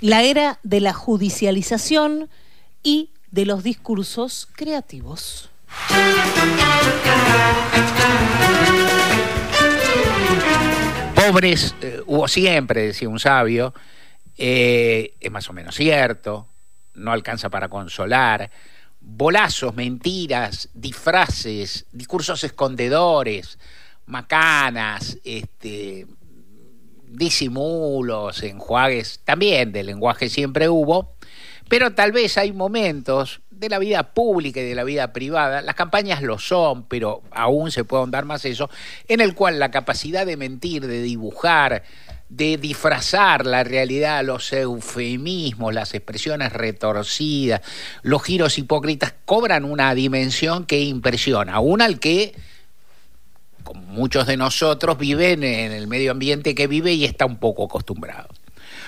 la era de la judicialización y de los discursos creativos. Pobres eh, hubo siempre, decía un sabio, eh, es más o menos cierto, no alcanza para consolar, bolazos, mentiras, disfraces, discursos escondedores, macanas, este, disimulos, enjuagues, también de lenguaje siempre hubo, pero tal vez hay momentos de la vida pública y de la vida privada, las campañas lo son, pero aún se puede ahondar más eso, en el cual la capacidad de mentir, de dibujar, de disfrazar la realidad, los eufemismos, las expresiones retorcidas, los giros hipócritas, cobran una dimensión que impresiona, aún al que, como muchos de nosotros, viven en el medio ambiente que vive y está un poco acostumbrado.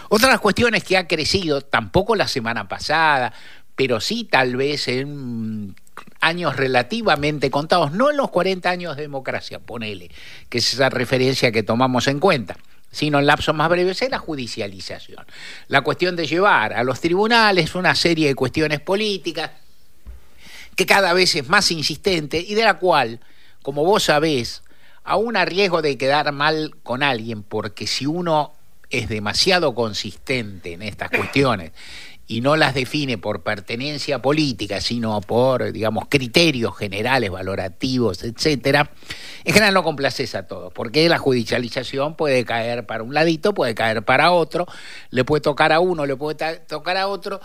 Otra de las cuestiones que ha crecido, tampoco la semana pasada, pero sí tal vez en años relativamente contados, no en los 40 años de democracia, ponele, que es esa referencia que tomamos en cuenta sino en lapsos más breves, es la judicialización. La cuestión de llevar a los tribunales una serie de cuestiones políticas que cada vez es más insistente y de la cual, como vos sabés, aún a riesgo de quedar mal con alguien, porque si uno es demasiado consistente en estas cuestiones y no las define por pertenencia política, sino por, digamos, criterios generales, valorativos, etcétera, en general no complaces a todos, porque la judicialización puede caer para un ladito, puede caer para otro, le puede tocar a uno, le puede tocar a otro.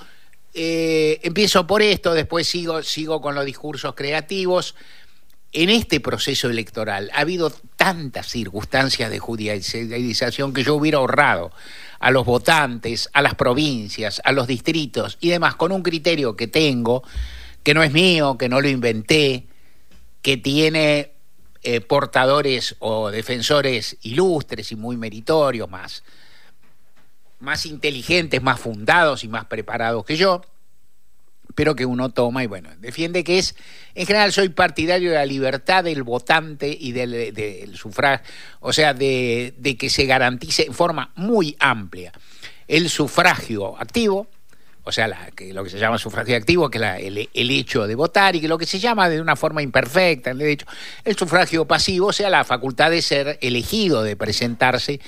Eh, empiezo por esto, después sigo, sigo con los discursos creativos. En este proceso electoral ha habido tantas circunstancias de judicialización que yo hubiera ahorrado a los votantes, a las provincias, a los distritos y demás, con un criterio que tengo, que no es mío, que no lo inventé, que tiene eh, portadores o defensores ilustres y muy meritorios, más, más inteligentes, más fundados y más preparados que yo, pero que uno toma y bueno, defiende que es, en general soy partidario de la libertad del votante y del, sufragio, o sea, de, que se garantice en forma muy amplia el sufragio activo, o sea, que lo que se llama sufragio activo, que es el, hecho de votar, y que lo que se llama de una forma imperfecta, el derecho, el sufragio pasivo, o sea, la facultad de ser elegido, de presentarse,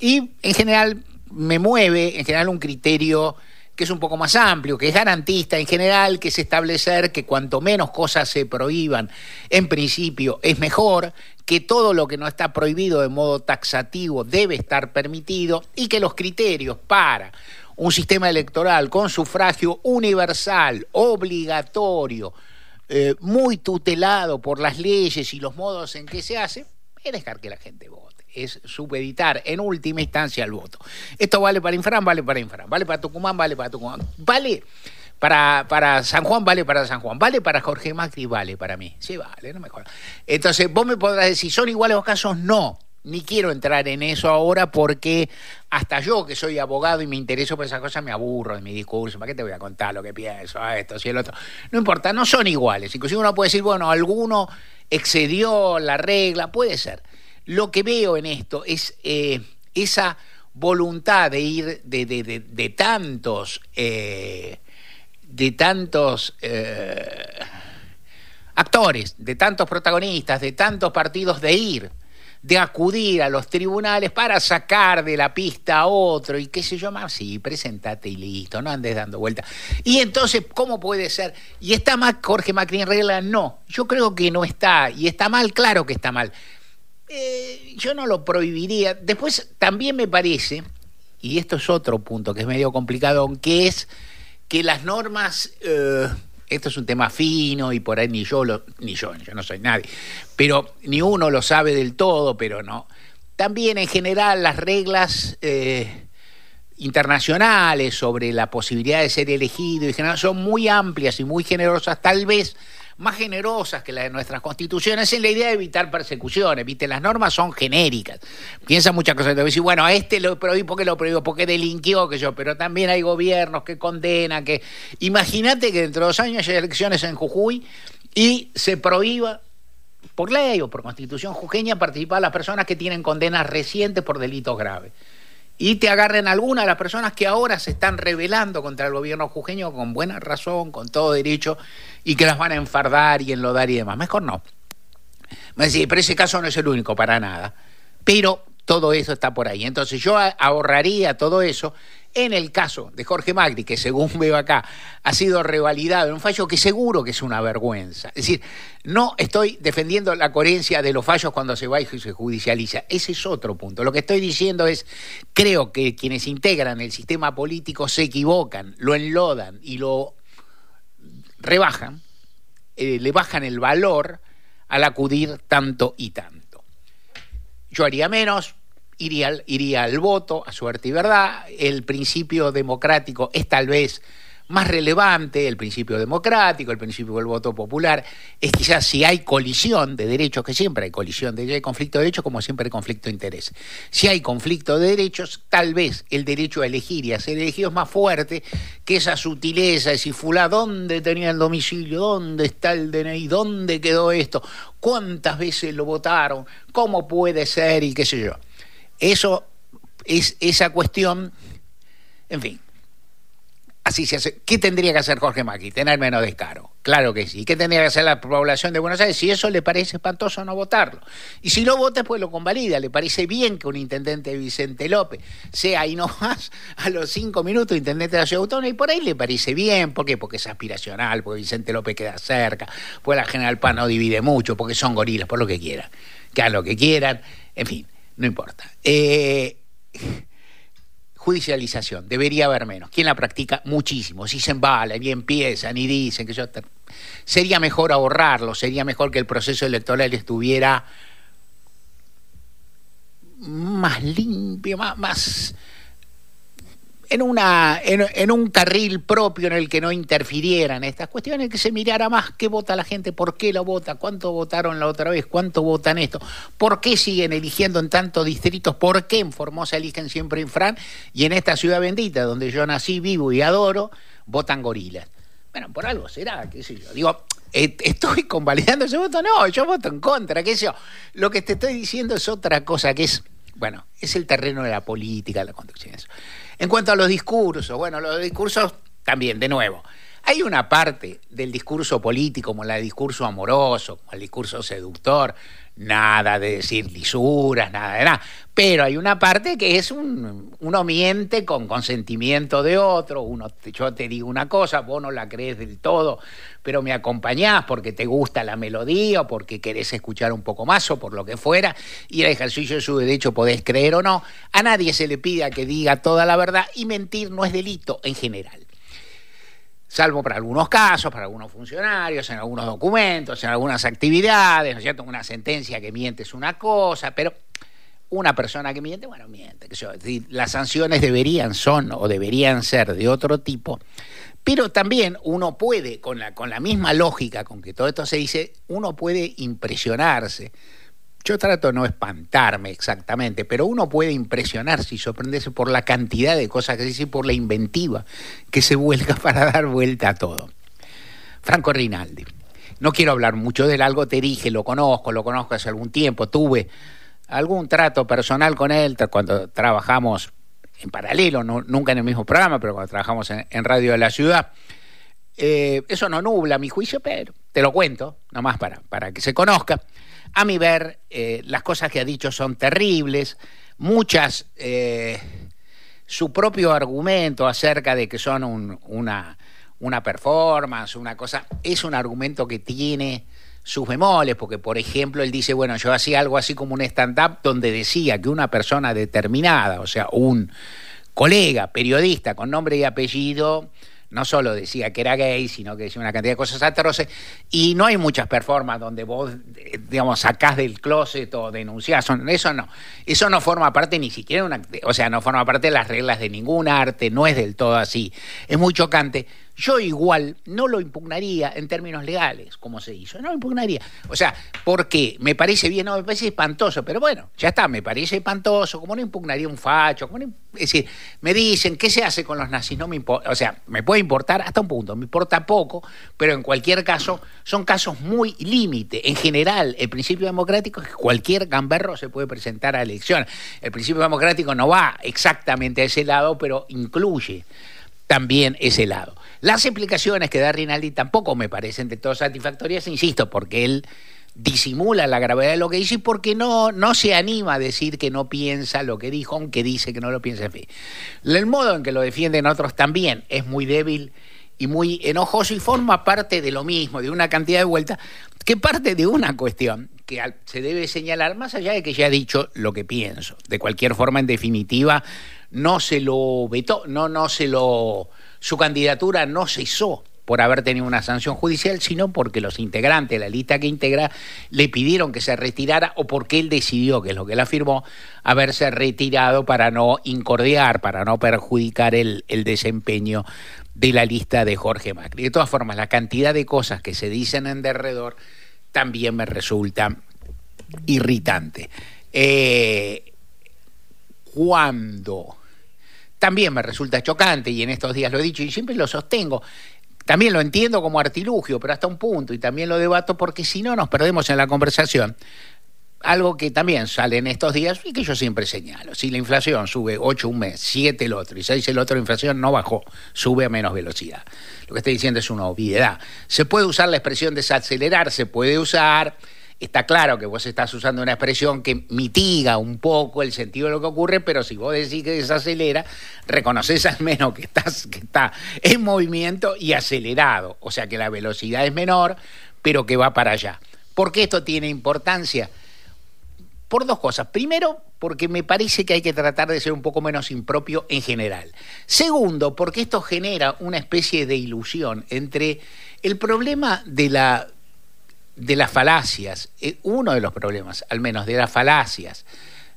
y en general me mueve, en general, un criterio que es un poco más amplio, que es garantista en general, que es establecer que cuanto menos cosas se prohíban, en principio es mejor, que todo lo que no está prohibido de modo taxativo debe estar permitido y que los criterios para un sistema electoral con sufragio universal, obligatorio, eh, muy tutelado por las leyes y los modos en que se hace, es dejar que la gente vote es supeditar en última instancia el voto. Esto vale para Infran, vale para Infran, vale para Tucumán, vale para Tucumán, vale para, para San Juan, vale para San Juan, vale para Jorge Macri, vale para mí. Sí, vale, no me jodas. Entonces, vos me podrás decir, ¿son iguales los casos? No. Ni quiero entrar en eso ahora porque hasta yo que soy abogado y me intereso por esas cosas me aburro de mi discurso. ¿Para qué te voy a contar lo que pienso? A esto, si el otro. No importa, no son iguales. Inclusive uno puede decir, bueno, alguno excedió la regla, puede ser. Lo que veo en esto es eh, esa voluntad de ir de, tantos, de tantos eh, eh, actores, de tantos protagonistas, de tantos partidos de ir de acudir a los tribunales para sacar de la pista a otro y qué sé yo más, sí, presentate y listo, no andes dando vueltas. Y entonces, ¿cómo puede ser? ¿Y está mal Jorge Macri en regla? No, yo creo que no está, y está mal, claro que está mal. Eh, yo no lo prohibiría. Después también me parece, y esto es otro punto que es medio complicado, que es que las normas, eh, esto es un tema fino y por ahí ni yo, lo, ni yo, yo no soy nadie, pero ni uno lo sabe del todo, pero no. También en general las reglas eh, internacionales sobre la posibilidad de ser elegido y general son muy amplias y muy generosas, tal vez más generosas que las de nuestras constituciones en la idea de evitar persecuciones, ¿viste? Las normas son genéricas. Piensa muchas cosas. Te decir, bueno, a este lo prohíbo porque lo prohíbo, porque delinquió, que yo, pero también hay gobiernos que condenan, que. Imagínate que dentro de dos años hay elecciones en Jujuy y se prohíba por ley o por constitución jujeña participar a las personas que tienen condenas recientes por delitos graves. Y te agarren algunas de las personas que ahora se están rebelando contra el gobierno jujeño con buena razón, con todo derecho, y que las van a enfardar y enlodar y demás. Mejor no. Me decía, pero ese caso no es el único para nada. Pero todo eso está por ahí. Entonces yo ahorraría todo eso en el caso de Jorge Magri, que según veo acá ha sido revalidado un fallo que seguro que es una vergüenza. Es decir, no estoy defendiendo la coherencia de los fallos cuando se va y se judicializa. Ese es otro punto. Lo que estoy diciendo es, creo que quienes integran el sistema político se equivocan, lo enlodan y lo rebajan, eh, le bajan el valor al acudir tanto y tanto. Yo haría menos, iría, iría al voto, a suerte y verdad. El principio democrático es tal vez más relevante, el principio democrático, el principio del voto popular, es quizás si hay colisión de derechos, que siempre hay colisión de derechos, hay conflicto de derechos, como siempre hay conflicto de interés. Si hay conflicto de derechos, tal vez el derecho a elegir y a ser elegido es más fuerte que esa sutileza de si fulá, ¿dónde tenía el domicilio? ¿Dónde está el DNI? ¿Dónde quedó esto? ¿Cuántas veces lo votaron? ¿Cómo puede ser? Y qué sé yo. Eso es esa cuestión, en fin. Así se hace. ¿Qué tendría que hacer Jorge Macri? Tener menos descaro. Claro que sí. ¿Qué tendría que hacer la población de Buenos Aires? Si eso le parece espantoso, no votarlo. Y si lo vota, pues lo convalida. Le parece bien que un intendente Vicente López sea ahí nomás a los cinco minutos intendente de la ciudad autónoma y por ahí le parece bien. ¿Por qué? Porque es aspiracional, porque Vicente López queda cerca, porque la General Paz no divide mucho, porque son gorilas, por lo que quieran. Que hagan lo que quieran. En fin no importa. Eh, judicialización, debería haber menos. ¿Quién la practica? Muchísimo. Si se embalan y empiezan y dicen que yo... Sería mejor ahorrarlo, sería mejor que el proceso electoral estuviera más limpio, más, más en, una, en, un carril propio en el que no interfirieran estas cuestiones, que se mirara más qué vota la gente, por qué lo vota, cuánto votaron la otra vez, cuánto votan esto, por qué siguen eligiendo en tantos distritos, por qué en Formosa eligen siempre Infran y en esta ciudad bendita donde yo nací, vivo y adoro, votan gorilas. Bueno, por algo será, qué sé yo. Digo, eh, ¿estoy convalidando ese voto? No, yo voto en contra, qué sé yo. Lo que te estoy diciendo es otra cosa que es, bueno, es el terreno de la política, la conducción. En cuanto a los discursos, bueno, los discursos también, de nuevo. Hay una parte del discurso político, como el discurso amoroso, como el discurso seductor, nada de decir lisuras, nada de nada. Pero hay una parte que es un, uno miente con consentimiento de otro, uno, yo te digo una cosa, vos no la crees del todo, pero me acompañás porque te gusta la melodía o porque querés escuchar un poco más o por lo que fuera, y el ejercicio de su derecho podés creer o no. A nadie se le pide que diga toda la verdad y mentir no es delito en general salvo para algunos casos, para algunos funcionarios, en algunos documentos, en algunas actividades, ¿no es cierto? Una sentencia que miente es una cosa, pero una persona que miente, bueno, miente. Las sanciones deberían son o deberían ser de otro tipo, pero también uno puede, con la, con la misma lógica con que todo esto se dice, uno puede impresionarse yo trato de no espantarme exactamente, pero uno puede impresionarse y sorprenderse por la cantidad de cosas que dice y por la inventiva que se vuelca para dar vuelta a todo. Franco Rinaldi. No quiero hablar mucho de él, algo te dije, lo conozco, lo conozco hace algún tiempo, tuve algún trato personal con él cuando trabajamos en paralelo, nunca en el mismo programa, pero cuando trabajamos en, Radio de la Ciudad. Eh, eso no nubla mi juicio, pero te lo cuento, nomás para, para que se conozca. A mi ver, eh, las cosas que ha dicho son terribles, muchas, eh, su propio argumento acerca de que son una, una performance, una cosa, es un argumento que tiene sus bemoles, porque por ejemplo él dice, bueno, yo hacía algo así como un stand-up donde decía que una persona determinada, o sea, un colega, periodista con nombre y apellido, no solo decía que era gay, sino que decía una cantidad de cosas atroces, y no hay muchas performances donde vos, digamos, sacás del closet o denunciás, eso no, eso no forma parte ni siquiera una, o sea, no forma parte de las reglas de ningún arte, no es del todo así, es muy chocante, yo igual no lo impugnaría en términos legales, como se hizo. No lo impugnaría. O sea, porque me parece bien, no, me parece espantoso, pero bueno, ya está, me parece espantoso, como no impugnaría un facho, como es decir, me dicen, ¿qué se hace con los nazis? No me importa, o sea, me puede importar hasta un punto, me importa poco, pero en cualquier caso, son casos muy límite. En general, el principio democrático es que cualquier gamberro se puede presentar a elección. El principio democrático no va exactamente a ese lado, pero incluye también ese lado. Las explicaciones que da Rinaldi tampoco me parecen de todo satisfactorias, insisto, porque él disimula la gravedad de lo que dice y porque no, no se anima a decir que no piensa lo que dijo, aunque dice que no lo piensa en fin. El modo en que lo defienden otros también es muy débil y muy enojoso y forma parte de lo mismo, de una cantidad de vueltas, que parte de una cuestión que se debe señalar, más allá de que ya he dicho lo que pienso. De cualquier forma, en definitiva, no se lo vetó, no, no se lo, su candidatura no cesó por haber tenido una sanción judicial, sino porque los integrantes de la lista que integra le pidieron que se retirara o porque él decidió, que es lo que él afirmó, haberse retirado para no incordiar, para no perjudicar el, desempeño de la lista de Jorge Macri. De todas formas, la cantidad de cosas que se dicen en derredor también me resulta irritante. Eh, cuando también me resulta chocante, y en estos días lo he dicho y siempre lo sostengo, también lo entiendo como artilugio, pero hasta un punto, y también lo debato porque si no nos perdemos en la conversación. Algo que también sale en estos días y que yo siempre señalo. Si la inflación sube 8 un mes, 7 el otro y 6 el otro, la inflación no bajó, sube a menos velocidad. Lo que estoy diciendo es una obviedad. Se puede usar la expresión desacelerar, se puede usar está claro que vos estás usando una expresión que mitiga un poco el sentido de lo que ocurre, pero si vos decís que desacelera, reconoces al menos que, estás, que está en movimiento y acelerado, o sea que la velocidad es menor, pero que va para allá. ¿Por qué esto tiene importancia? Por dos cosas. Primero, porque me parece que hay que tratar de ser un poco menos impropio en general. Segundo, porque esto genera una especie de ilusión entre el problema de la de las falacias, eh, uno de los problemas, al menos, de las falacias,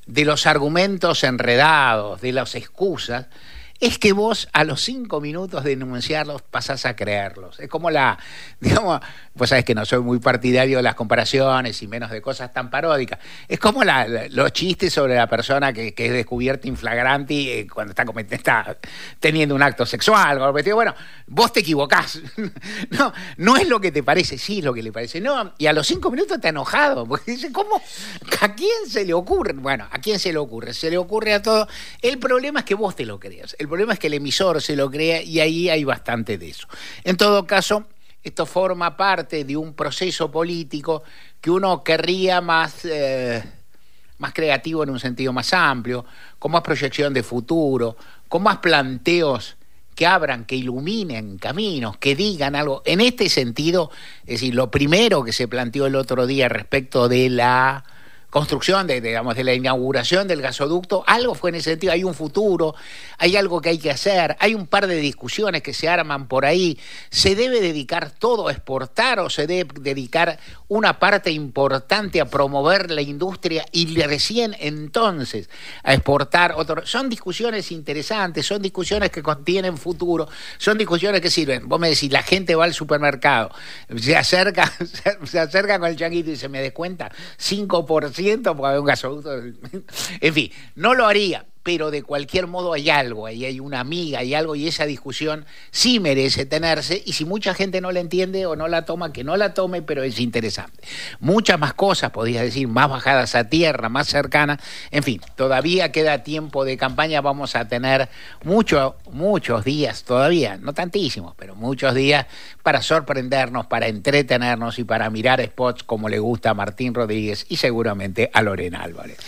de los argumentos enredados, de las excusas, es que vos a los cinco minutos de enunciarlos pasás a creerlos. Es como la, digamos, vos sabés que no soy muy partidario de las comparaciones y menos de cosas tan paródicas. Es como los chistes sobre la persona que, es descubierta inflagrante eh, cuando está, está, teniendo un acto sexual. Bueno, vos te equivocás. no, no es lo que te parece, sí es lo que le parece. No, y a los cinco minutos te enojado. Porque dice, ¿cómo? ¿A quién se le ocurre? Bueno, ¿a quién se le ocurre? Se le ocurre a todo. El problema es que vos te lo creas. Problema es que el emisor se lo crea y ahí hay bastante de eso. En todo caso, esto forma parte de un proceso político que uno querría más, eh, más creativo en un sentido más amplio, con más proyección de futuro, con más planteos que abran, que iluminen caminos, que digan algo. En este sentido, es decir, lo primero que se planteó el otro día respecto de la construcción, de, digamos, de la inauguración del gasoducto, algo fue en ese sentido, hay un futuro, hay algo que hay que hacer, hay un par de discusiones que se arman por ahí, ¿se debe dedicar todo a exportar o se debe dedicar una parte importante a promover la industria y recién entonces a exportar otro? Son discusiones interesantes, son discusiones que contienen futuro, son discusiones que sirven. Vos me decís, la gente va al supermercado, se acerca, se acerca con el changuito y se me descuenta 5% porque hay un gasoducto. En fin, no lo haría, pero de cualquier modo hay algo, ahí hay una amiga, hay algo y esa discusión sí merece tenerse y si mucha gente no la entiende o no la toma, que no la tome, pero es interesante. Muchas más cosas, podría decir, más bajadas a tierra, más cercanas, en fin, todavía queda tiempo de campaña, vamos a tener muchos, muchos días todavía, no tantísimos, pero muchos días para sorprendernos, para entretenernos y para mirar spots como le gusta a Martín Rodríguez y seguramente a Lorena Álvarez.